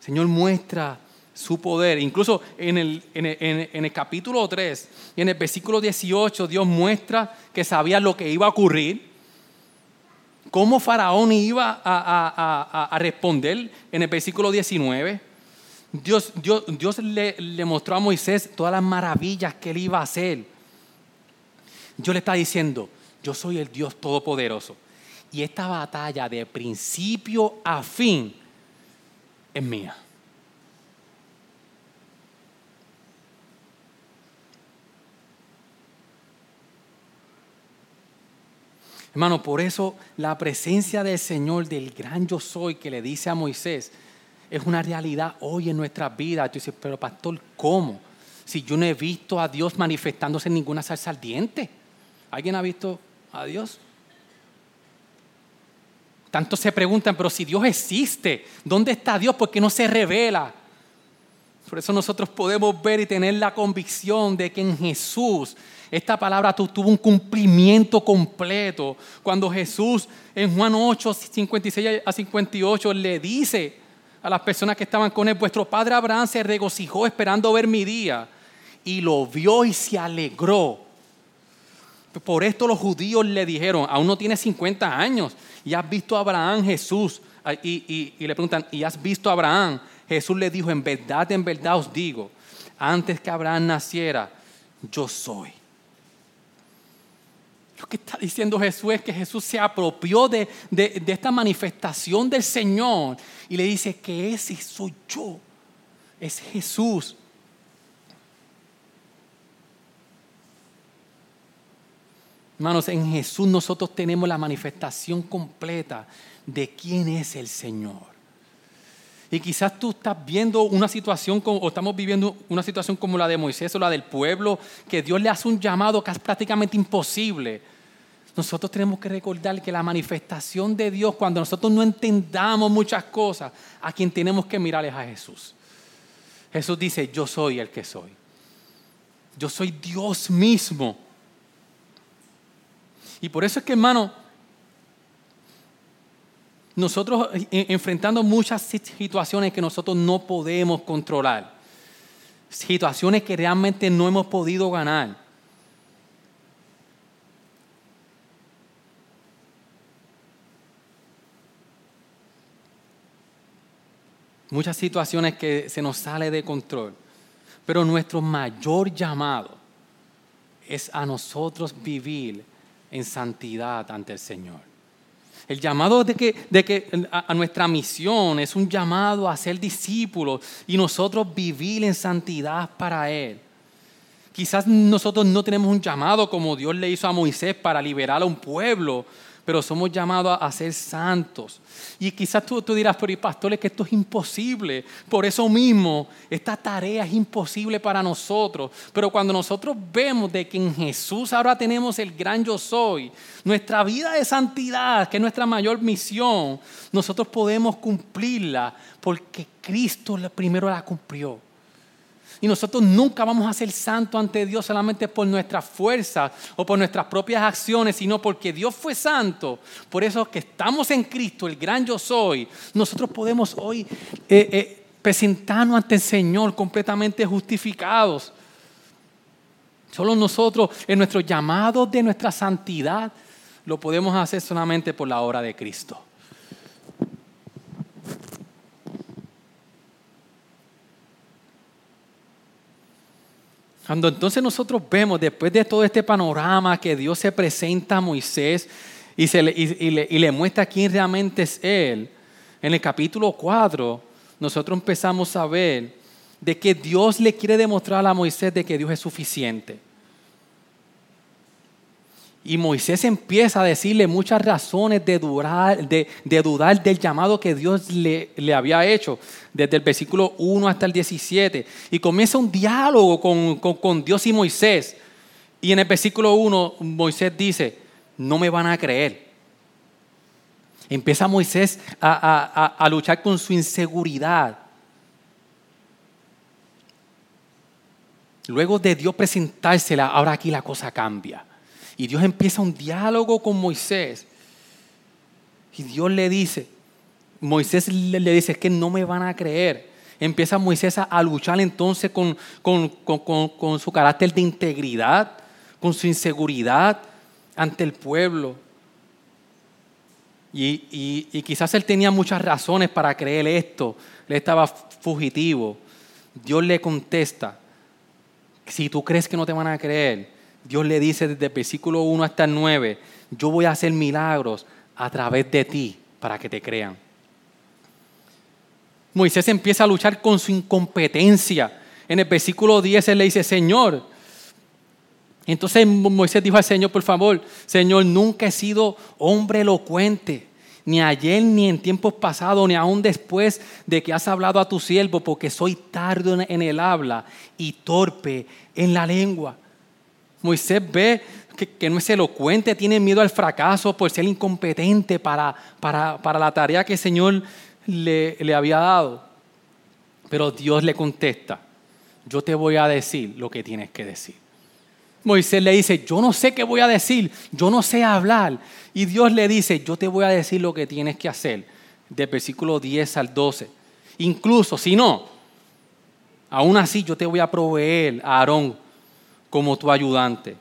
Señor, muestra su poder. Incluso en el, en el, capítulo 3 y en el versículo 18, Dios muestra que sabía lo que iba a ocurrir. Cómo Faraón iba a, responder en el versículo 19. Dios, Dios, Dios le, le, mostró a Moisés todas las maravillas que él iba a hacer. Dios le está diciendo, yo soy el Dios todopoderoso. Y esta batalla de principio a fin es mía. Hermano, por eso la presencia del Señor, del gran yo soy que le dice a Moisés, es una realidad hoy en nuestras vidas. Tú dices, pero pastor, ¿cómo? Si yo no he visto a Dios manifestándose en ninguna salsa ardiente. ¿Alguien ha visto a Dios? Tantos se preguntan, pero si Dios existe, ¿dónde está Dios? ¿Por qué no se revela? Por eso nosotros podemos ver y tener la convicción de que en Jesús esta palabra tuvo un cumplimiento completo. Cuando Jesús en Juan 8, 56 a 58 le dice a las personas que estaban con él, vuestro padre Abraham se regocijó esperando ver mi día y lo vio y se alegró. Por esto los judíos le dijeron, aún no tiene 50 años y has visto a Abraham, Jesús. Y, le preguntan, ¿y has visto a Abraham? Jesús le dijo, en verdad, en verdad os digo, antes que Abraham naciera, yo soy. Lo que está diciendo Jesús es que Jesús se apropió de, de, esta manifestación del Señor y le dice que ese soy yo, es Jesús. Hermanos, en Jesús nosotros tenemos la manifestación completa de quién es el Señor. Y quizás tú estás viendo una situación o estamos viviendo una situación como la de Moisés o la del pueblo, que Dios le hace un llamado que es prácticamente imposible. Nosotros tenemos que recordar que la manifestación de Dios, cuando nosotros no entendamos muchas cosas, a quien tenemos que mirar es a Jesús. Jesús dice, yo soy el que soy. Yo soy Dios mismo. Y por eso es que, hermano, nosotros enfrentando muchas situaciones que nosotros no podemos controlar, situaciones que realmente no hemos podido ganar. Muchas situaciones que se nos sale de control. Pero nuestro mayor llamado es a nosotros vivir en santidad ante el Señor. El llamado de que, de que a, nuestra misión es un llamado a ser discípulos y nosotros vivir en santidad para Él. Quizás nosotros no tenemos un llamado como Dios le hizo a Moisés para liberar a un pueblo, pero somos llamados a, ser santos. Y quizás tú, tú dirás, pero y pastor, es que esto es imposible. Por eso mismo, esta tarea es imposible para nosotros. Pero cuando nosotros vemos de que en Jesús ahora tenemos el gran yo soy, nuestra vida de santidad, que es nuestra mayor misión, nosotros podemos cumplirla porque Cristo primero la cumplió. Y nosotros nunca vamos a ser santos ante Dios solamente por nuestra fuerza o por nuestras propias acciones, sino porque Dios fue santo. Por eso que estamos en Cristo, el gran yo soy, nosotros podemos hoy eh, eh, presentarnos ante el Señor completamente justificados. Solo nosotros, en nuestro llamado de nuestra santidad, lo podemos hacer solamente por la obra de Cristo. Cuando entonces nosotros vemos, después de todo este panorama, que Dios se presenta a Moisés y, se le, y, le, muestra quién realmente es Él, en el capítulo 4, nosotros empezamos a ver de que Dios le quiere demostrar a Moisés de que Dios es suficiente. Y Moisés empieza a decirle muchas razones de, dudar del llamado que Dios le, había hecho, desde el versículo 1 hasta el 17. Y comienza un diálogo con, Dios y Moisés. Y en el versículo 1 Moisés dice, no me van a creer. Empieza Moisés a luchar con su inseguridad. Luego de Dios presentársela, ahora aquí la cosa cambia. Y Dios empieza un diálogo con Moisés. Y Dios le dice, Moisés le, dice, es que no me van a creer. Empieza Moisés a, luchar entonces con, con, su carácter de integridad, con su inseguridad ante el pueblo. Y, y, quizás él tenía muchas razones para creer esto. Él estaba fugitivo. Dios le contesta, si tú crees que no te van a creer, Dios le dice desde el versículo 1 hasta el 9, yo voy a hacer milagros a través de ti para que te crean. Moisés empieza a luchar con su incompetencia. En el versículo 10 él le dice, Señor, entonces Moisés dijo al Señor, por favor, Señor, nunca he sido hombre elocuente, ni ayer, ni en tiempos pasados, ni aún después de que has hablado a tu siervo, porque soy tardo en el habla y torpe en la lengua. Moisés ve que, no es elocuente, tiene miedo al fracaso por ser incompetente para, para, la tarea que el Señor le, le había dado. Pero Dios le contesta, yo te voy a decir lo que tienes que decir. Moisés le dice, yo no sé qué voy a decir, yo no sé hablar. Y Dios le dice, yo te voy a decir lo que tienes que hacer. De versículo 10 al 12. Incluso si no, aún así yo te voy a proveer a Aarón como tu ayudante.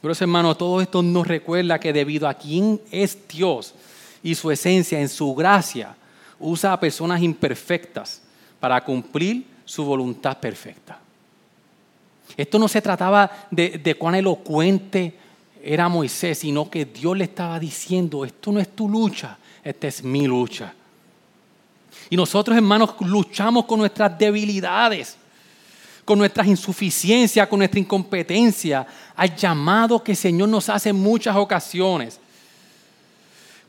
Pero hermano, todo esto nos recuerda que debido a quién es Dios y su esencia en su gracia, usa a personas imperfectas para cumplir su voluntad perfecta. Esto no se trataba de, de cuán elocuente era Moisés, sino que Dios le estaba diciendo, esto no es tu lucha, esta es mi lucha. Y nosotros, hermanos, luchamos con nuestras debilidades con nuestras insuficiencias, con nuestra incompetencia, al llamado que el Señor nos hace en muchas ocasiones.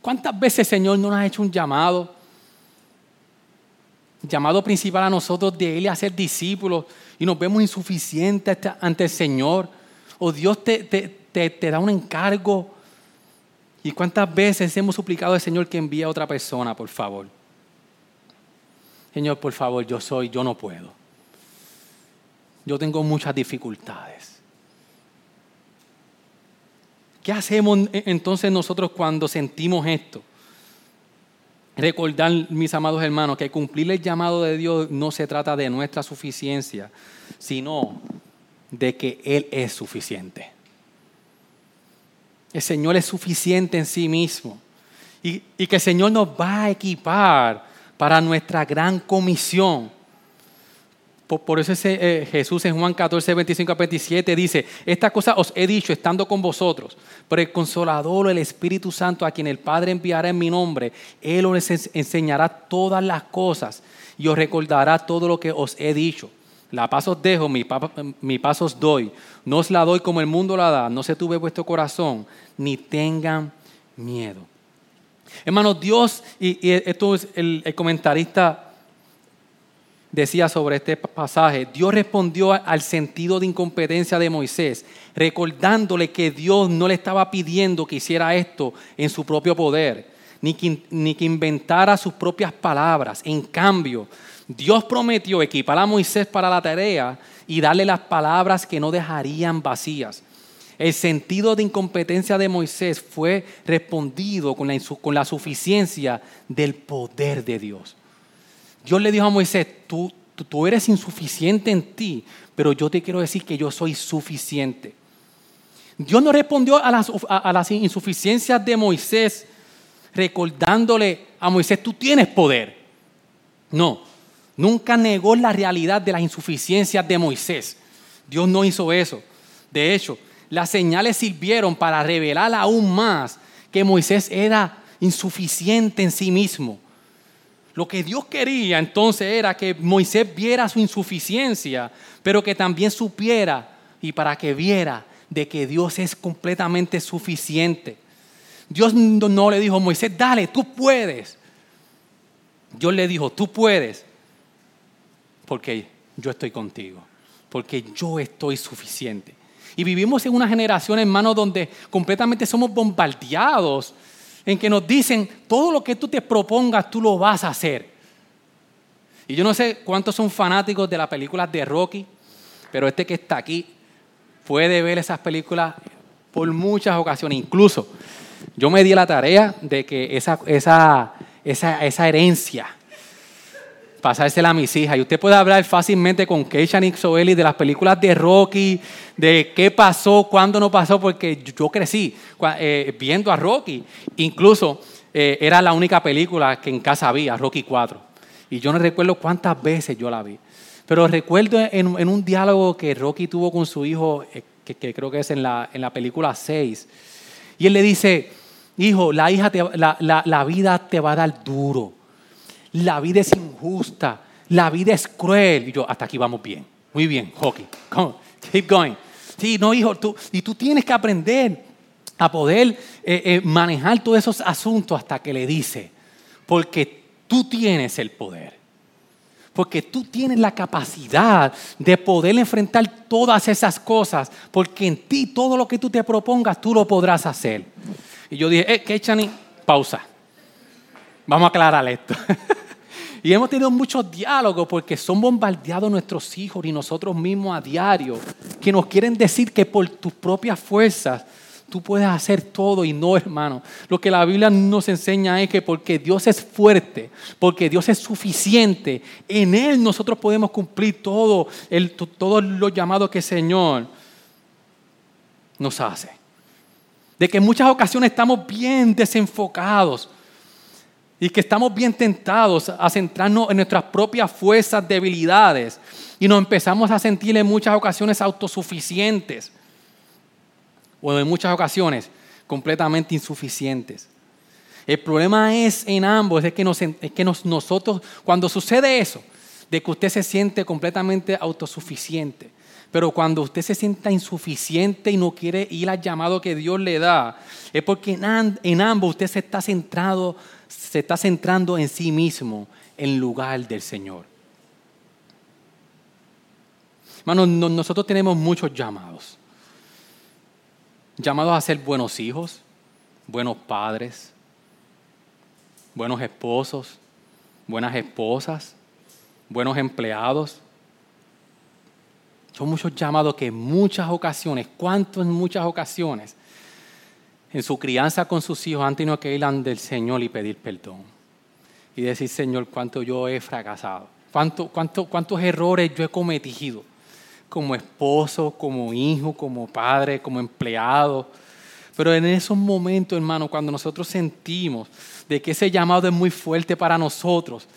¿Cuántas veces el Señor no nos ha hecho un llamado? Llamado principal a nosotros de Él a ser discípulos y nos vemos insuficientes ante el Señor. O Dios te, te da un encargo. ¿Y cuántas veces hemos suplicado al Señor que envíe a otra persona, por favor? Señor, por favor, yo soy, yo no puedo yo tengo muchas dificultades. ¿Qué hacemos entonces nosotros cuando sentimos esto? Recordar, mis amados hermanos, que cumplir el llamado de Dios no se trata de nuestra suficiencia, sino de que Él es suficiente. El Señor es suficiente en sí mismo y, y que el Señor nos va a equipar para nuestra gran comisión Por, eso eh, Jesús en Juan 14, 25 a 27 dice, esta cosa os he dicho estando con vosotros, pero el consolador, el Espíritu Santo, a quien el Padre enviará en mi nombre, Él os enseñará todas las cosas y os recordará todo lo que os he dicho. La paz os dejo, mi, mi paz os doy. No os la doy como el mundo la da. No se tuve vuestro corazón, ni tengan miedo. Hermanos, Dios, y, esto es el, comentarista decía sobre este pasaje, Dios respondió al sentido de incompetencia de Moisés, recordándole que Dios no le estaba pidiendo que hiciera esto en su propio poder, ni que, inventara sus propias palabras. En cambio, Dios prometió equipar a Moisés para la tarea y darle las palabras que no dejarían vacías. El sentido de incompetencia de Moisés fue respondido con la suficiencia del poder de Dios. Dios le dijo a Moisés, tú, tú, eres insuficiente en ti, pero yo te quiero decir que yo soy suficiente. Dios no respondió a las, a las insuficiencias de Moisés recordándole a Moisés, tú tienes poder. No, nunca negó la realidad de las insuficiencias de Moisés. Dios no hizo eso. De hecho, las señales sirvieron para revelar aún más que Moisés era insuficiente en sí mismo. Lo que Dios quería entonces era que Moisés viera su insuficiencia, pero que también supiera y para que viera de que Dios es completamente suficiente. Dios no le dijo, Moisés, dale, tú puedes. Dios le dijo, tú puedes, porque yo estoy contigo, porque yo estoy suficiente. Y vivimos en una generación, hermano, donde completamente somos bombardeados en que nos dicen, todo lo que tú te propongas, tú lo vas a hacer. Y yo no sé cuántos son fanáticos de las películas de Rocky, pero este que está aquí puede ver esas películas por muchas ocasiones. Incluso yo me di la tarea de que esa, esa, esa, esa herencia pasársela a mis hijas. Y usted puede hablar fácilmente con Keisha Nixoeli de las películas de Rocky, de qué pasó, cuándo no pasó, porque yo crecí eh, viendo a Rocky. Incluso eh, era la única película que en casa había, Rocky 4. Y yo no recuerdo cuántas veces yo la vi. Pero recuerdo en, un diálogo que Rocky tuvo con su hijo, eh, que, creo que es en la, en la película 6. Y él le dice, hijo, la, hija la, la vida te va a dar duro la vida es injusta, la vida es cruel. Y yo, hasta aquí vamos bien, muy bien, hockey, keep going. Sí, no, hijo, tú, y tú tienes que aprender a poder eh, eh, manejar todos esos asuntos hasta que le dice, porque tú tienes el poder. Porque tú tienes la capacidad de poder enfrentar todas esas cosas, porque en ti todo lo que tú te propongas, tú lo podrás hacer. Y yo dije, eh, ¿qué, Chani? Pausa. Vamos a aclarar esto. Y hemos tenido muchos diálogos porque son bombardeados nuestros hijos y nosotros mismos a diario, que nos quieren decir que por tus propias fuerzas tú puedes hacer todo y no, hermano. Lo que la Biblia nos enseña es que porque Dios es fuerte, porque Dios es suficiente, en Él nosotros podemos cumplir todo, el, todo lo llamado que el Señor nos hace. De que en muchas ocasiones estamos bien desenfocados y que estamos bien tentados a centrarnos en nuestras propias fuerzas, debilidades y nos empezamos a sentir en muchas ocasiones autosuficientes o en muchas ocasiones completamente insuficientes. El problema es en ambos, es que, nosotros, cuando sucede eso, de que usted se siente completamente autosuficiente, pero cuando usted se sienta insuficiente y no quiere ir al llamado que Dios le da, es porque en, en ambos usted se está centrado se está centrando en sí mismo en lugar del Señor. Hermanos, nosotros tenemos muchos llamados. Llamados a ser buenos hijos, buenos padres, buenos esposos, buenas esposas, buenos empleados. Son muchos llamados que en muchas ocasiones, ¿cuántos en muchas ocasiones? En su crianza con sus hijos han tenido que ir Señor y pedir perdón. Y decir, Señor, cuánto yo he fracasado, cuánto, cuánto, cuántos errores yo he cometido como esposo, como hijo, como padre, como empleado. Pero en esos momentos, hermano, cuando nosotros sentimos de que ese llamado es muy fuerte para nosotros,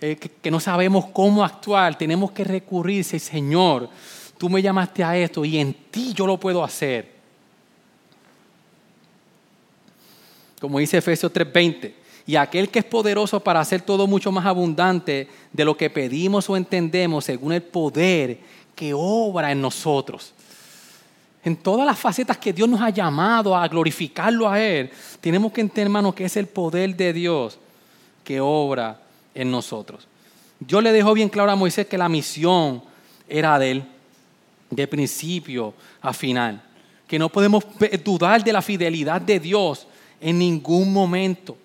eh, que, no sabemos cómo actuar, tenemos que recurrir, Señor, tú me llamaste a esto y en ti yo lo puedo hacer. Como dice Efesios 3:20, y aquel que es poderoso para hacer todo mucho más abundante de lo que pedimos o entendemos según el poder que obra en nosotros. En todas las facetas que Dios nos ha llamado a glorificarlo a Él, tenemos que entender, hermano, que es el poder de Dios que obra en nosotros. Yo le dejo bien claro a Moisés que la misión era de Él, de principio a final. Que no podemos dudar de la fidelidad de Dios en ningún momento.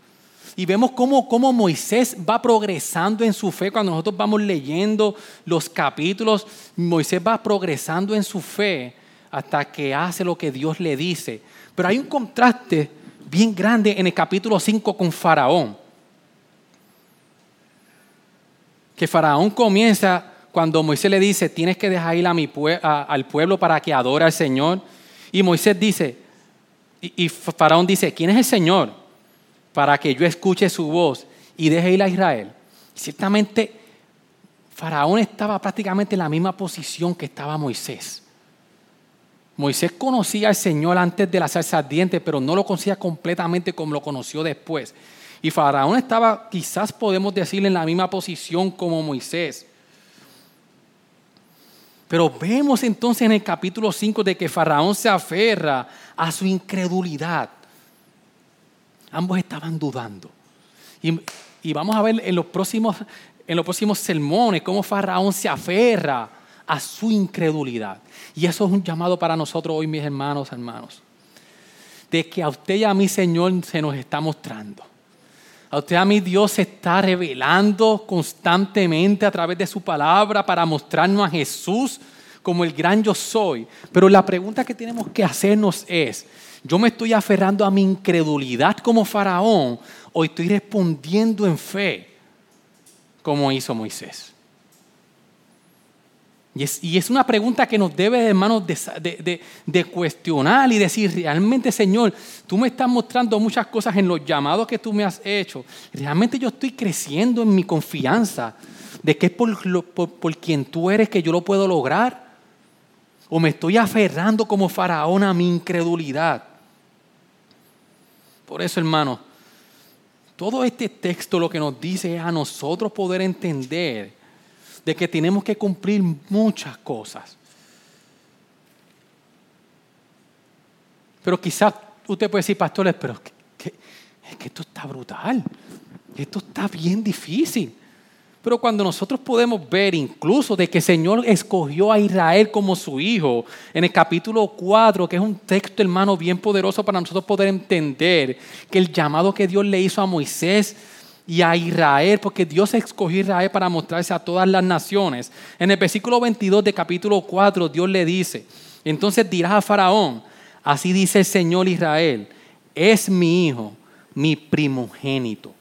Y vemos cómo, cómo, Moisés va progresando en su fe. Cuando nosotros vamos leyendo los capítulos, Moisés va progresando en su fe hasta que hace lo que Dios le dice. Pero hay un contraste bien grande en el capítulo 5 con Faraón. Que Faraón comienza cuando Moisés le dice, tienes que dejar ir a mi al pueblo para que adore al Señor. Y Moisés dice, y, Faraón dice, ¿quién es el Señor? Para que yo escuche su voz y deje ir a Israel. ciertamente, Faraón estaba prácticamente en la misma posición que estaba Moisés. Moisés conocía al Señor antes de la salsa ardiente, pero no lo conocía completamente como lo conoció después. Y Faraón estaba, quizás podemos decirle, en la misma posición como Moisés. Pero vemos entonces en el capítulo 5 de que Faraón se aferra a su incredulidad. Ambos estaban dudando. Y, vamos a ver en los, próximos, en los próximos sermones cómo Faraón se aferra a su incredulidad. Y eso es un llamado para nosotros hoy, mis hermanos, hermanos. De que a usted y a mí, Señor, se nos está mostrando. A usted a mí Dios se está revelando constantemente a través de su palabra para mostrarnos a Jesús como el gran yo soy. Pero la pregunta que tenemos que hacernos es, ¿yo me estoy aferrando a mi incredulidad como faraón o estoy respondiendo en fe como hizo Moisés? Y es, una pregunta que nos debe, hermanos, de, de, cuestionar y decir, realmente, Señor, tú me estás mostrando muchas cosas en los llamados que tú me has hecho. Realmente yo estoy creciendo en mi confianza de que es por, por quien tú eres que yo lo puedo lograr. O me estoy aferrando como faraón a mi incredulidad. Por eso, hermanos, todo este texto lo que nos dice es a nosotros poder entender de que tenemos que cumplir muchas cosas. Pero quizás usted puede decir, pastores, pero es que esto está brutal, esto está bien difícil. Pero cuando nosotros podemos ver incluso de que el Señor escogió a Israel como su hijo, en el capítulo 4, que es un texto hermano bien poderoso para nosotros poder entender que el llamado que Dios le hizo a Moisés y a Israel, porque Dios escogió a Israel para mostrarse a todas las naciones. En el versículo 22 de capítulo 4, Dios le dice, entonces dirás a Faraón, así dice el Señor Israel, es mi hijo, mi primogénito.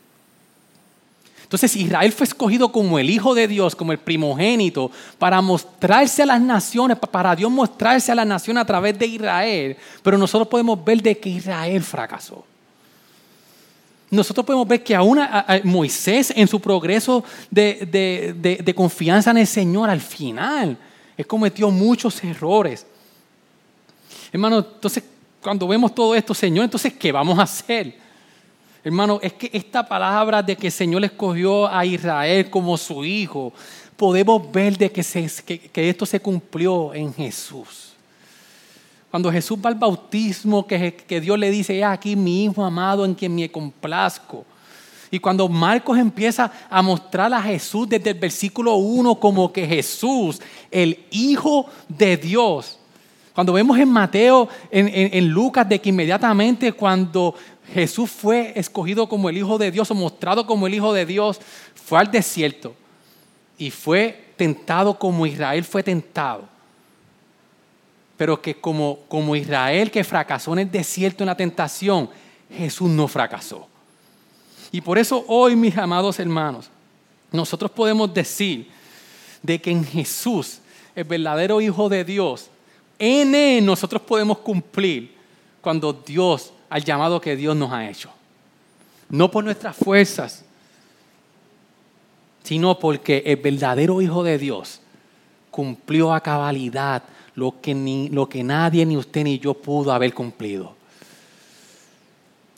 Entonces Israel fue escogido como el Hijo de Dios, como el primogénito, para mostrarse a las naciones, para Dios mostrarse a las naciones a través de Israel. Pero nosotros podemos ver de que Israel fracasó nosotros podemos ver que aún Moisés en su progreso de, confianza en el Señor al final, cometió muchos errores. Hermano, entonces cuando vemos todo esto, Señor, entonces, ¿qué vamos a hacer? Hermano, es que esta palabra de que el Señor escogió a Israel como su hijo, podemos ver de que esto se cumplió en Jesús. Cuando Jesús va al bautismo, que, que Dios le dice, he aquí mi hijo amado en quien me complazco. Y cuando Marcos empieza a mostrar a Jesús desde el versículo 1 como que Jesús, el Hijo de Dios. Cuando vemos en Mateo, en, en, Lucas, de que inmediatamente cuando Jesús fue escogido como el Hijo de Dios o mostrado como el Hijo de Dios, fue al desierto y fue tentado como Israel fue tentado pero que como, como Israel que fracasó en el desierto en la tentación, Jesús no fracasó. Y por eso hoy, mis amados hermanos, nosotros podemos decir de que en Jesús, el verdadero Hijo de Dios, en Él nosotros podemos cumplir cuando Dios, al llamado que Dios nos ha hecho. No por nuestras fuerzas, sino porque el verdadero Hijo de Dios cumplió a cabalidad lo que, ni, lo que nadie, ni usted ni yo pudo haber cumplido.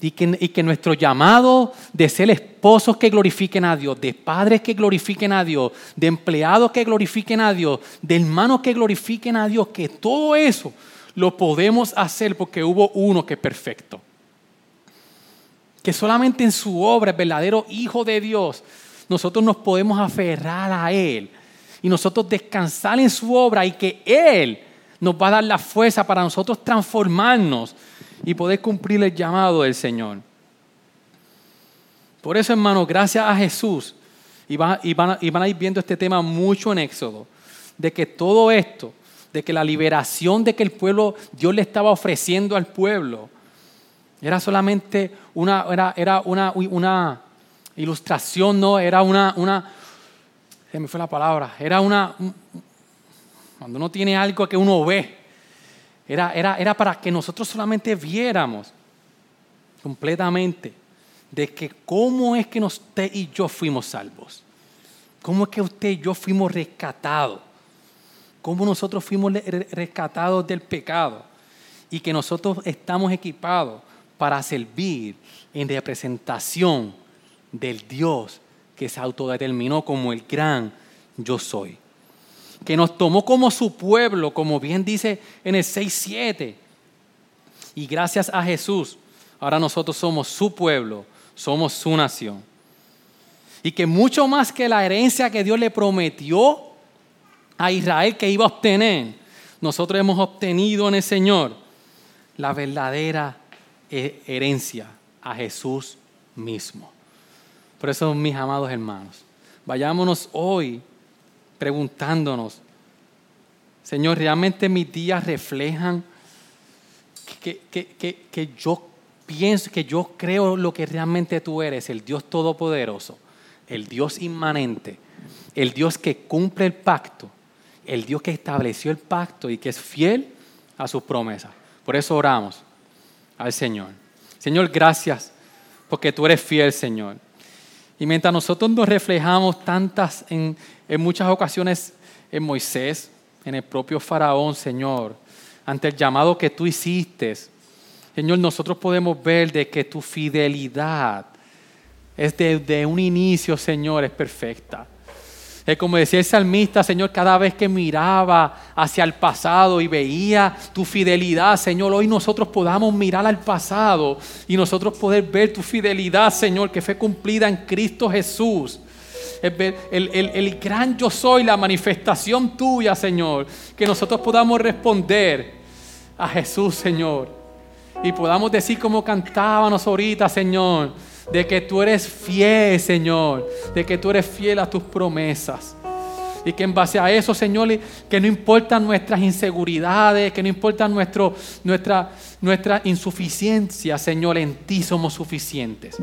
Y que, y que, nuestro llamado de ser esposos que glorifiquen a Dios, de padres que glorifiquen a Dios, de empleados que glorifiquen a Dios, de hermanos que glorifiquen a Dios, que todo eso lo podemos hacer porque hubo uno que es perfecto. Que solamente en su obra, el verdadero Hijo de Dios, nosotros nos podemos aferrar a Él y nosotros descansar en su obra y que Él nos va a dar la fuerza para nosotros transformarnos y poder cumplir el llamado del Señor. Por eso, hermano, gracias a Jesús, y van, y, van, y van a ir viendo este tema mucho en Éxodo, de que todo esto, de que la liberación de que el pueblo, Dios le estaba ofreciendo al pueblo, era solamente una, era, era una, una ilustración, no, era una, una, se me fue la palabra, era una, cuando uno tiene algo que uno ve, era, era, era para que nosotros solamente viéramos completamente de que cómo es que usted y yo fuimos salvos, cómo es que usted y yo fuimos rescatados, cómo nosotros fuimos rescatados del pecado. Y que nosotros estamos equipados para servir en representación del Dios que se autodeterminó como el gran yo soy. Que nos tomó como su pueblo, como bien dice en el 6.7. Y gracias a Jesús, ahora nosotros somos su pueblo, somos su nación. Y que mucho más que la herencia que Dios le prometió a Israel que iba a obtener, nosotros hemos obtenido en el Señor la verdadera herencia a Jesús mismo. Por eso, mis amados hermanos, vayámonos hoy preguntándonos, Señor, ¿realmente mis días reflejan que, que, yo pienso, que yo creo lo que realmente tú eres, el Dios Todopoderoso, el Dios inmanente, el Dios que cumple el pacto, el Dios que estableció el pacto y que es fiel a sus promesas? Por eso oramos al Señor. Señor, gracias porque tú eres fiel, Señor. Y mientras nosotros nos reflejamos tantas, en, muchas ocasiones en Moisés, en el propio Faraón, Señor, ante el llamado que tú hiciste, Señor, nosotros podemos ver de que tu fidelidad es desde un inicio, Señor, es perfecta. Es como decía el salmista, Señor, cada vez que miraba hacia el pasado y veía tu fidelidad, Señor, hoy nosotros podamos mirar al pasado y nosotros poder ver tu fidelidad, Señor, que fue cumplida en Cristo Jesús. El, el, el, gran yo soy, la manifestación tuya, Señor, que nosotros podamos responder a Jesús, Señor. Y podamos decir como cantábamos ahorita, Señor de que tú eres fiel, Señor, de que tú eres fiel a tus promesas. Y que en base a eso, Señor, que no importan nuestras inseguridades, que no importan nuestro, nuestra, nuestra insuficiencia, Señor, en ti somos suficientes.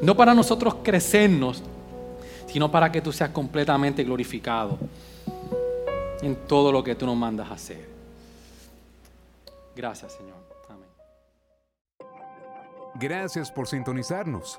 No para nosotros crecernos, sino para que tú seas completamente glorificado en todo lo que tú nos mandas a hacer. Gracias, Señor. Amén. Gracias por sintonizarnos.